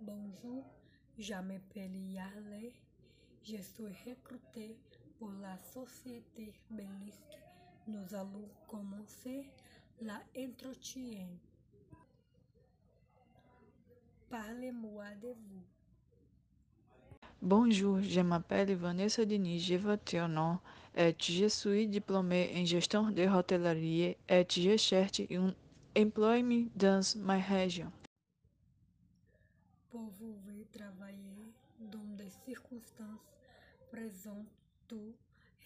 Bonjour, je m'appelle Yarley. Je suis recruté pour la société Belisque. Nous allons commencer l'entretien. Parlez-moi de vous. Bonjour, je m'appelle Vanessa Diniz, j'ai votre nom et je suis diplômée en gestion de hôtellerie et je cherche un emploi dans ma région. Pouvez-vous travailler dans des circonstances présentes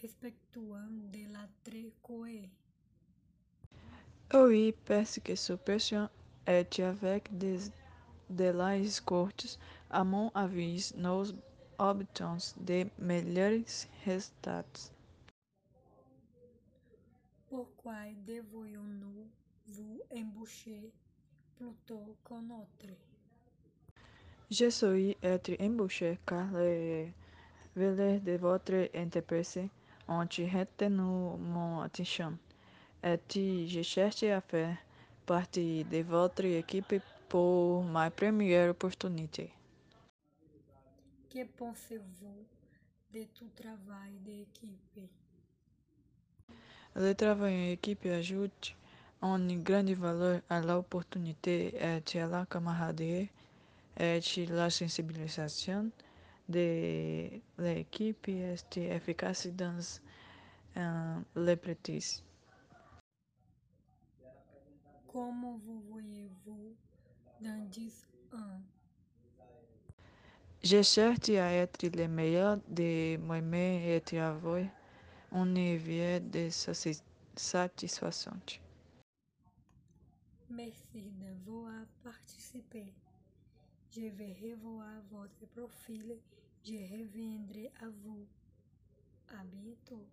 respectuant de la tricoée? Oui, parce que ce patient est avec des délais courts, à mon avis, nous obtenons de melhores resultados. Pourquoi devrions-nous vous embaucher plutôt qu'un autre? Je suis être embauché car les valeurs de votre entreprise ont retenu mon attention et je cherche à faire partie de votre équipe pour ma première opportunité. Que pensez-vous de tout travail d'équipe? Le travail en équipe ajoute un grand valeur à l'opportunité et à la camaraderie et la sensibilisation de l'équipe est efficace dans uh, l'entreprise. Como vous voyez-vous dans 10 ans? Je cherche à être le meilleur de moi-même et avoir un niveau de satisfação. Merci d'avoir participé. Je vais revoir votre profil. Je reviendrai à vous. À bientôt.